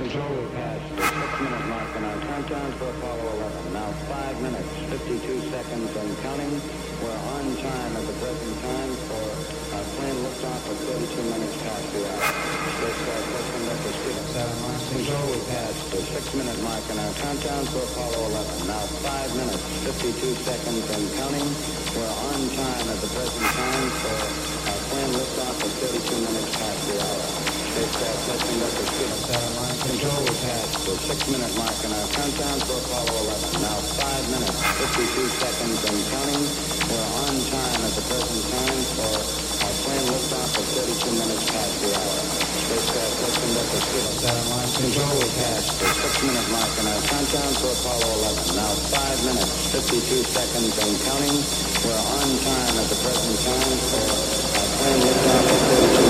control, we passed the six-minute mark in our countdown for Apollo 11. Now five minutes, 52 seconds and counting. We're on time at the present time for our plane liftoff at 32 minutes past the hour. Spacecraft first conductor Stephen Seven launch control, we passed the six-minute mark in our countdown for Apollo 11. Now five minutes, 52 seconds and counting. We're on time at the present time for our plane liftoff at 32 minutes past the hour. Spacecraft first conductor Stephen Seven launch control, we passed the six-minute mark in our countdown for Apollo 11. Now five minutes, 52 seconds and counting. We're on time at the present time for our plane liftoff at 32 minutes past the hour. Spacecraft first conductor Stephen Seven launch control, we passed the six-minute mark in our countdown for Apollo 11. Now five minutes, 52 seconds and counting. We're on time at the present time for our plane liftoff at 32 minutes.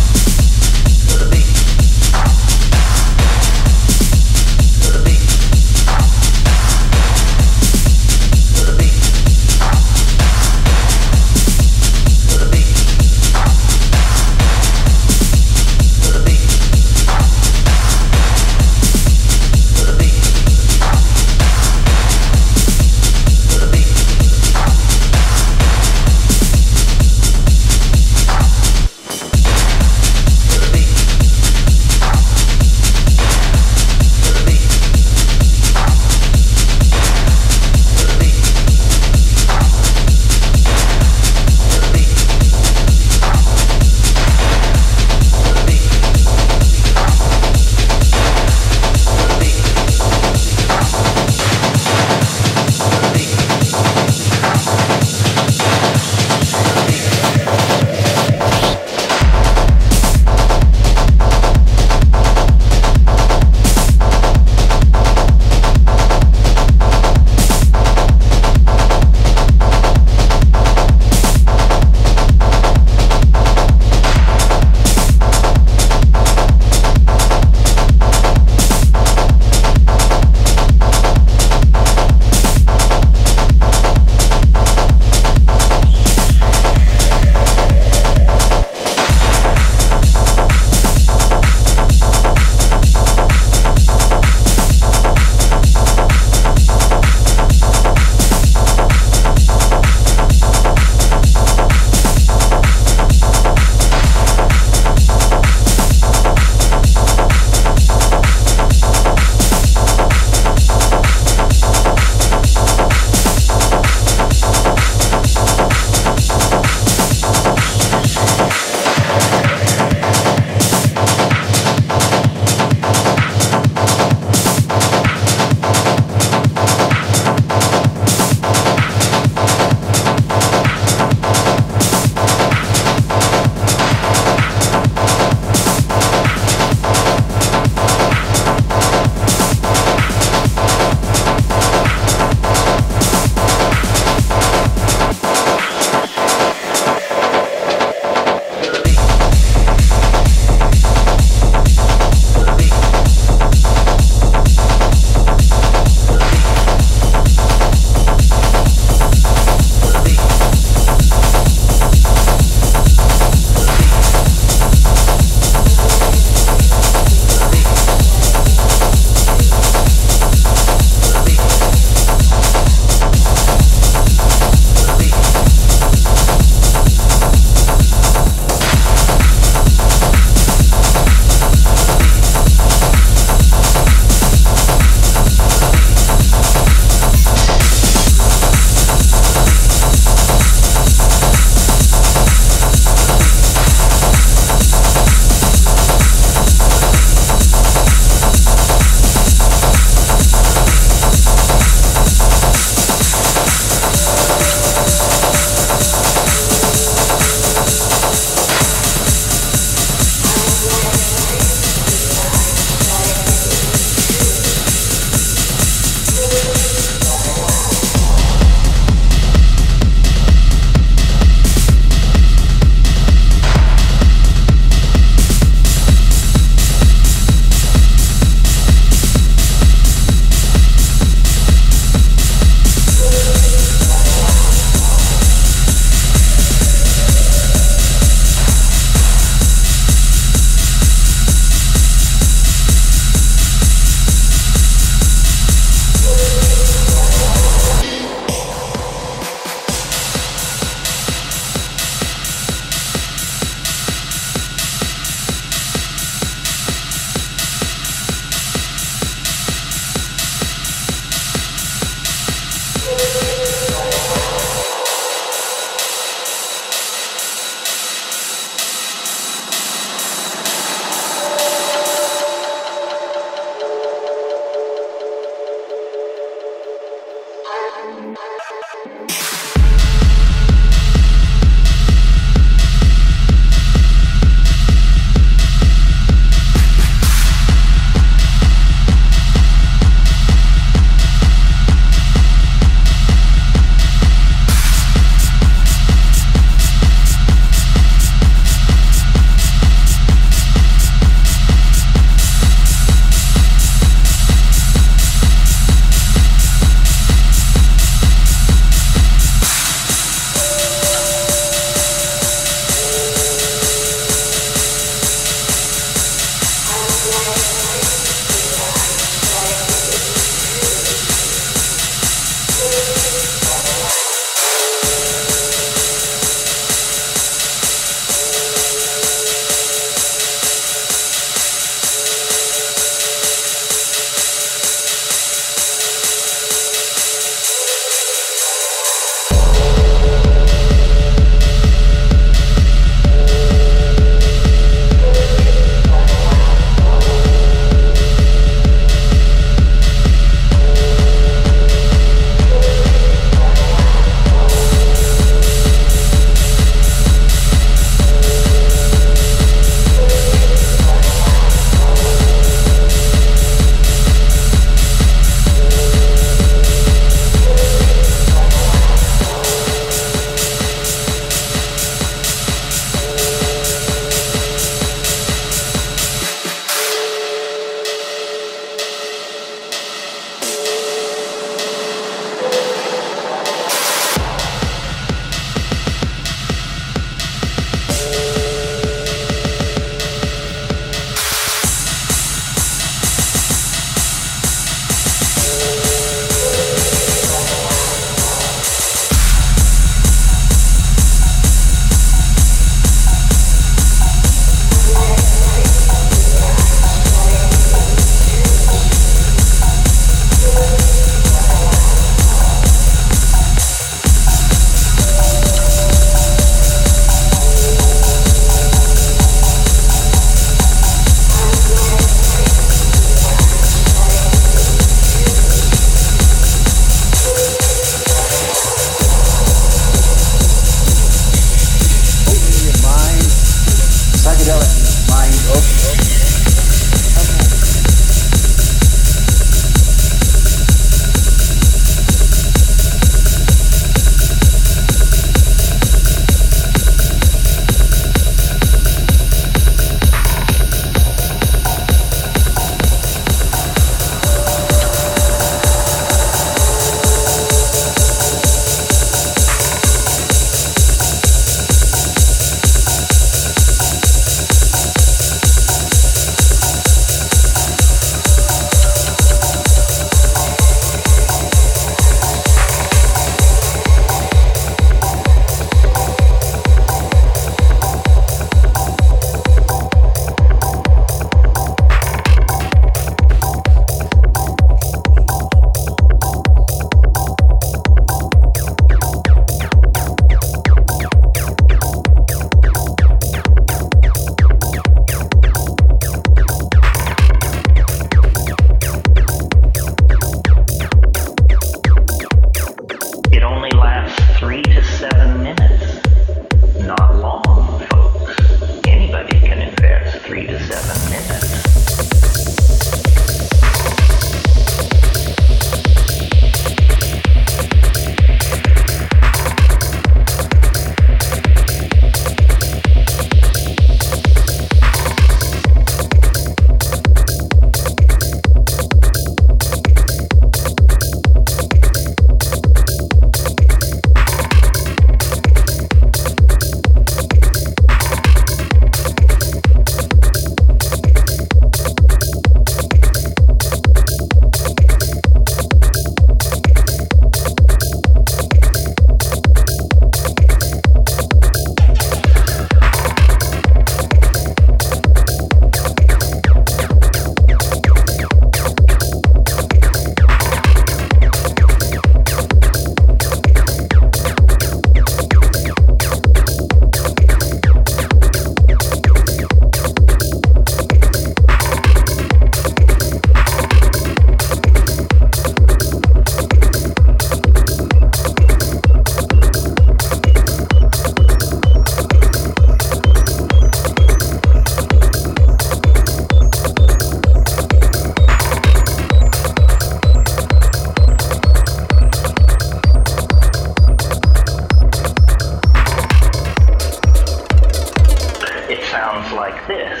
this.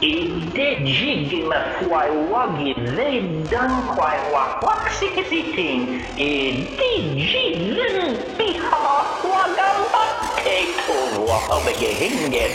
Indejigma kwai wagi they done kwai wakwak ting. Indejigin piha wagamba take over wahabege hinge.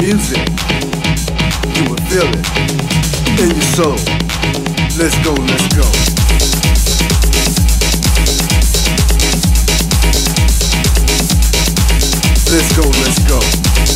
music, you will feel it in your soul. Let's go, let's go. Let's go, let's go.